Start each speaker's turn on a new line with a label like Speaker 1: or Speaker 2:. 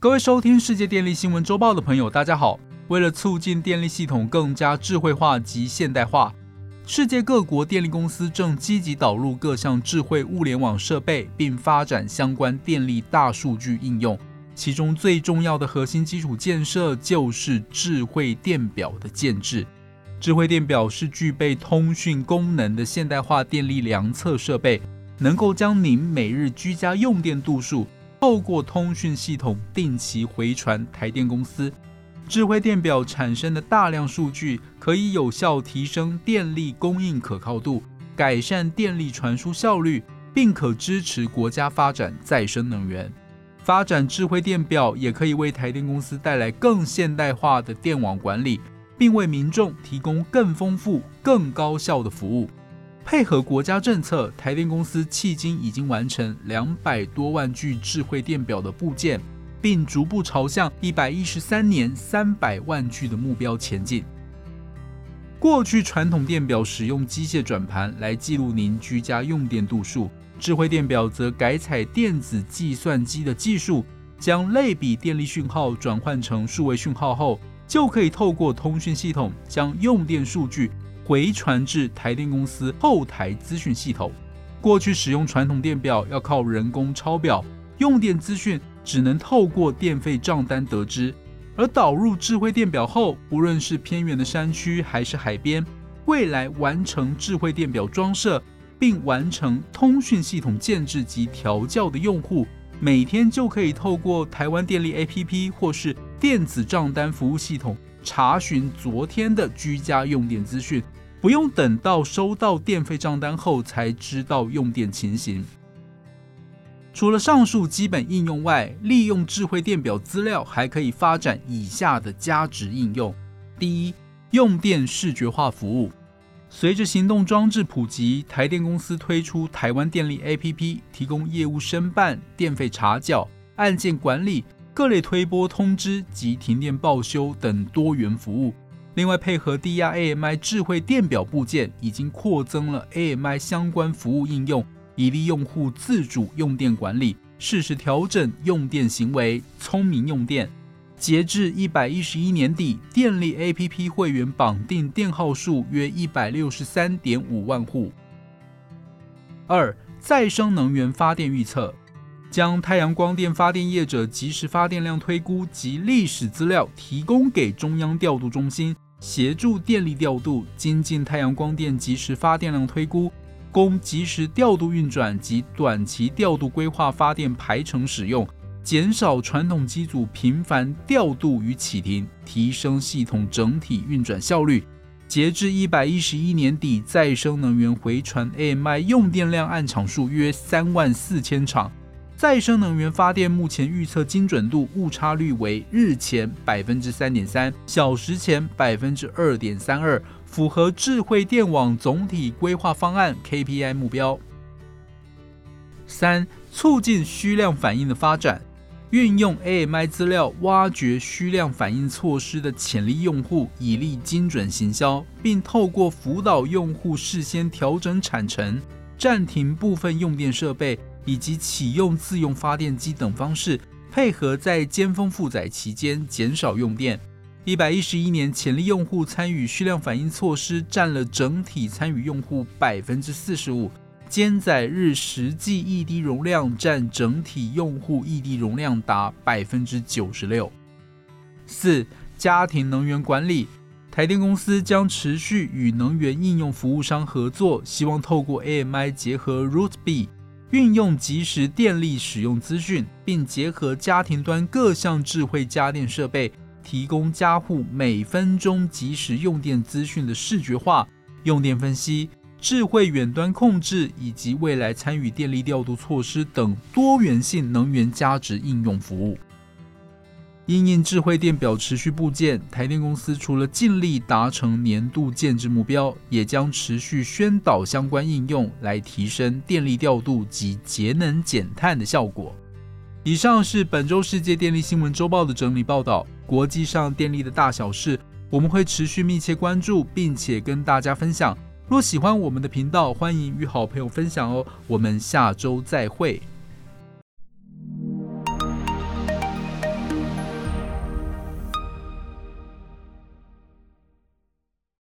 Speaker 1: 各位收听世界电力新闻周报的朋友，大家好。为了促进电力系统更加智慧化及现代化，世界各国电力公司正积极导入各项智慧物联网设备，并发展相关电力大数据应用。其中最重要的核心基础建设就是智慧电表的建制。智慧电表是具备通讯功能的现代化电力量测设备，能够将您每日居家用电度数透过通讯系统定期回传台电公司。智慧电表产生的大量数据，可以有效提升电力供应可靠度，改善电力传输效率，并可支持国家发展再生能源。发展智慧电表也可以为台电公司带来更现代化的电网管理，并为民众提供更丰富、更高效的服务。配合国家政策，台电公司迄今已经完成两百多万具智慧电表的部件，并逐步朝向一百一十三年三百万具的目标前进。过去传统电表使用机械转盘来记录您居家用电度数。智慧电表则改采电子计算机的技术，将类比电力讯号转换成数位讯号后，就可以透过通讯系统将用电数据回传至台电公司后台资讯系统。过去使用传统电表要靠人工抄表，用电资讯只能透过电费账单得知。而导入智慧电表后，无论是偏远的山区还是海边，未来完成智慧电表装设。并完成通讯系统建制及调教的用户，每天就可以透过台湾电力 APP 或是电子账单服务系统查询昨天的居家用电资讯，不用等到收到电费账单后才知道用电情形。除了上述基本应用外，利用智慧电表资料还可以发展以下的价值应用：第一，用电视觉化服务。随着行动装置普及，台电公司推出台湾电力 APP，提供业务申办、电费查缴、案件管理、各类推波通知及停电报修等多元服务。另外，配合低压 AMI 智慧电表部件，已经扩增了 AMI 相关服务应用，以利用户自主用电管理、适时调整用电行为、聪明用电。截至一百一十一年底，电力 APP 会员绑定电号数约一百六十三点五万户。二、再生能源发电预测，将太阳光电发电业者即时发电量推估及历史资料提供给中央调度中心，协助电力调度精进太阳光电即时发电量推估，供即时调度运转及短期调度规划发电排程使用。减少传统机组频繁调度与启停，提升系统整体运转效率。截至一百一十一年底，再生能源回传 AMI 用电量按场数约三万四千场。再生能源发电目前预测精准度误差率为日前百分之三点三，小时前百分之二点三二，符合智慧电网总体规划方案 KPI 目标。三、促进需量反应的发展。运用 AMI 资料挖掘需量反应措施的潜力用户，以利精准行销，并透过辅导用户事先调整产程、暂停部分用电设备以及启用自用发电机等方式，配合在尖峰负载期间减少用电。一百一十一年，潜力用户参与需量反应措施占了整体参与用户百分之四十五。兼载日实际异地容量占整体用户异地容量达百分之九十六。四、家庭能源管理，台电公司将持续与能源应用服务商合作，希望透过 AMI 结合 RootB，运用即时电力使用资讯，并结合家庭端各项智慧家电设备，提供家户每分钟即时用电资讯的视觉化用电分析。智慧远端控制以及未来参与电力调度措施等多元性能源价值应用服务。因应智慧电表持续部件，台电公司除了尽力达成年度建制目标，也将持续宣导相关应用，来提升电力调度及节能减碳的效果。以上是本周世界电力新闻周报的整理报道。国际上电力的大小事，我们会持续密切关注，并且跟大家分享。若喜欢我们的频道，欢迎与好朋友分享哦。我们下周再会。